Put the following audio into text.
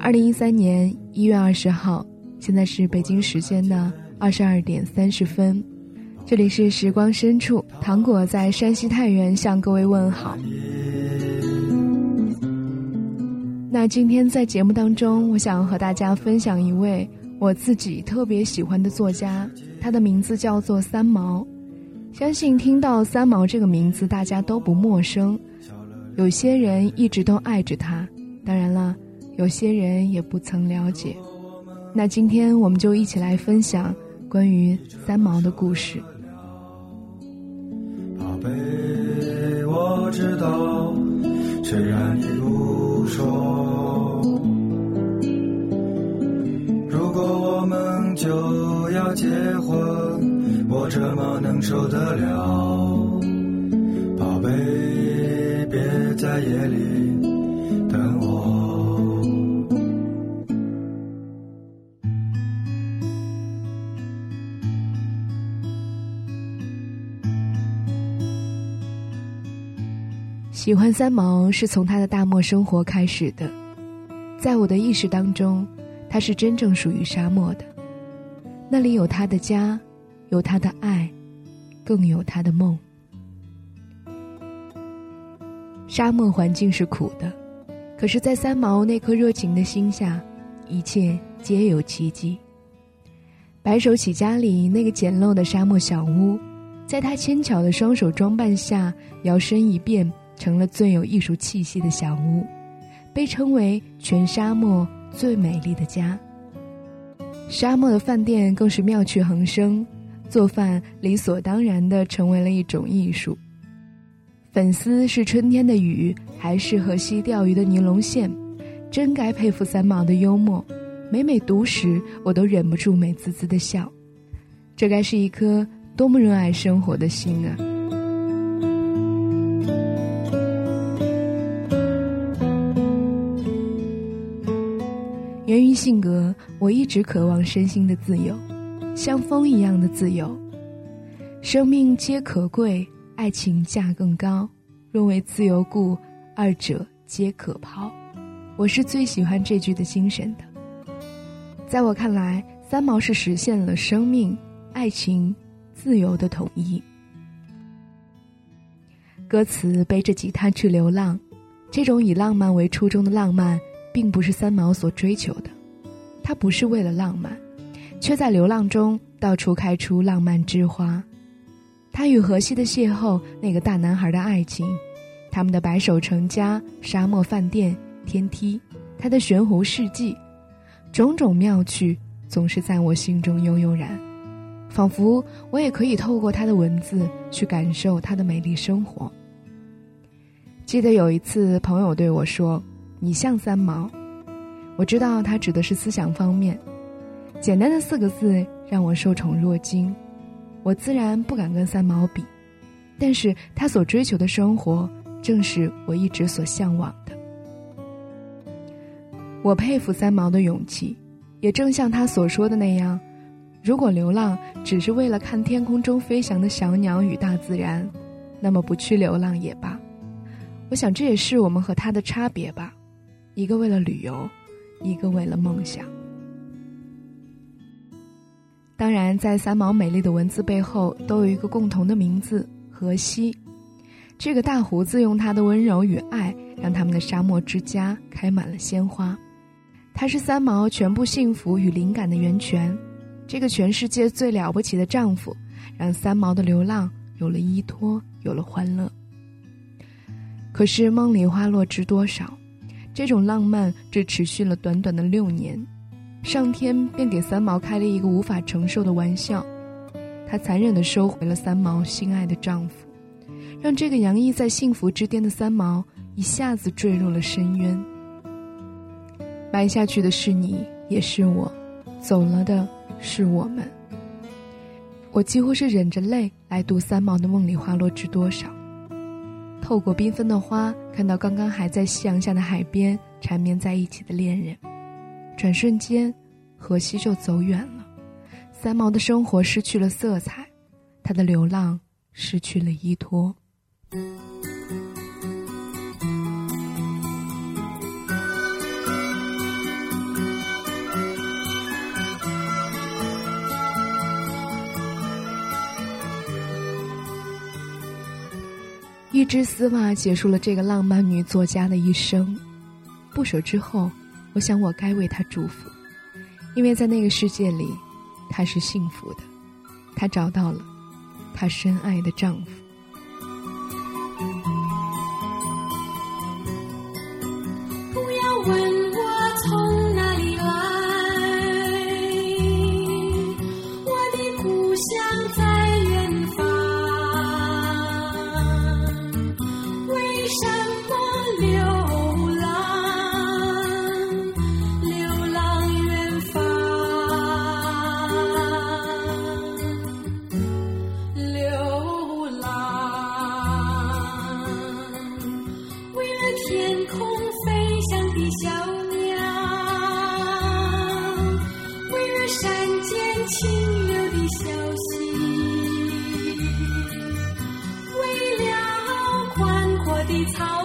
二零一三年一月二十号，现在是北京时间的二十二点三十分，这里是时光深处，糖果在山西太原向各位问好。那今天在节目当中，我想和大家分享一位我自己特别喜欢的作家，他的名字叫做三毛。相信听到三毛这个名字，大家都不陌生。有些人一直都爱着他，当然了，有些人也不曾了解。那今天我们就一起来分享关于三毛的故事。宝贝，我知道，虽然你不说，如果我们就要结婚，我怎么能受得了？宝贝。别在夜里喜欢三毛是从他的大漠生活开始的，在我的意识当中，他是真正属于沙漠的，那里有他的家，有他的爱，更有他的梦。沙漠环境是苦的，可是，在三毛那颗热情的心下，一切皆有奇迹。白手起家里那个简陋的沙漠小屋，在他纤巧的双手装扮下，摇身一变成了最有艺术气息的小屋，被称为全沙漠最美丽的家。沙漠的饭店更是妙趣横生，做饭理所当然的成为了一种艺术。粉丝是春天的雨，还是河西钓鱼的尼龙线？真该佩服三毛的幽默，每每读时，我都忍不住美滋滋的笑。这该是一颗多么热爱生活的心啊！源于性格，我一直渴望身心的自由，像风一样的自由。生命皆可贵。爱情价更高，若为自由故，二者皆可抛。我是最喜欢这句的精神的。在我看来，三毛是实现了生命、爱情、自由的统一。歌词背着吉他去流浪，这种以浪漫为初衷的浪漫，并不是三毛所追求的。他不是为了浪漫，却在流浪中到处开出浪漫之花。他与荷西的邂逅，那个大男孩的爱情，他们的白手成家、沙漠饭店、天梯，他的悬壶世纪，种种妙趣总是在我心中悠悠然，仿佛我也可以透过他的文字去感受他的美丽生活。记得有一次，朋友对我说：“你像三毛。”我知道他指的是思想方面，简单的四个字让我受宠若惊。我自然不敢跟三毛比，但是他所追求的生活，正是我一直所向往的。我佩服三毛的勇气，也正像他所说的那样，如果流浪只是为了看天空中飞翔的小鸟与大自然，那么不去流浪也罢。我想这也是我们和他的差别吧，一个为了旅游，一个为了梦想。当然，在三毛美丽的文字背后，都有一个共同的名字——荷西。这个大胡子用他的温柔与爱，让他们的沙漠之家开满了鲜花。他是三毛全部幸福与灵感的源泉，这个全世界最了不起的丈夫，让三毛的流浪有了依托，有了欢乐。可是梦里花落知多少，这种浪漫只持续了短短的六年。上天便给三毛开了一个无法承受的玩笑，他残忍地收回了三毛心爱的丈夫，让这个洋溢在幸福之巅的三毛一下子坠入了深渊。埋下去的是你，也是我，走了的是我们。我几乎是忍着泪来读三毛的《梦里花落知多少》，透过缤纷的花，看到刚刚还在夕阳下的海边缠绵在一起的恋人。转瞬间，荷西就走远了，三毛的生活失去了色彩，他的流浪失去了依托。一只丝袜结束了这个浪漫女作家的一生。不舍之后，我想我该为她祝福，因为在那个世界里，她是幸福的，她找到了她深爱的丈夫。草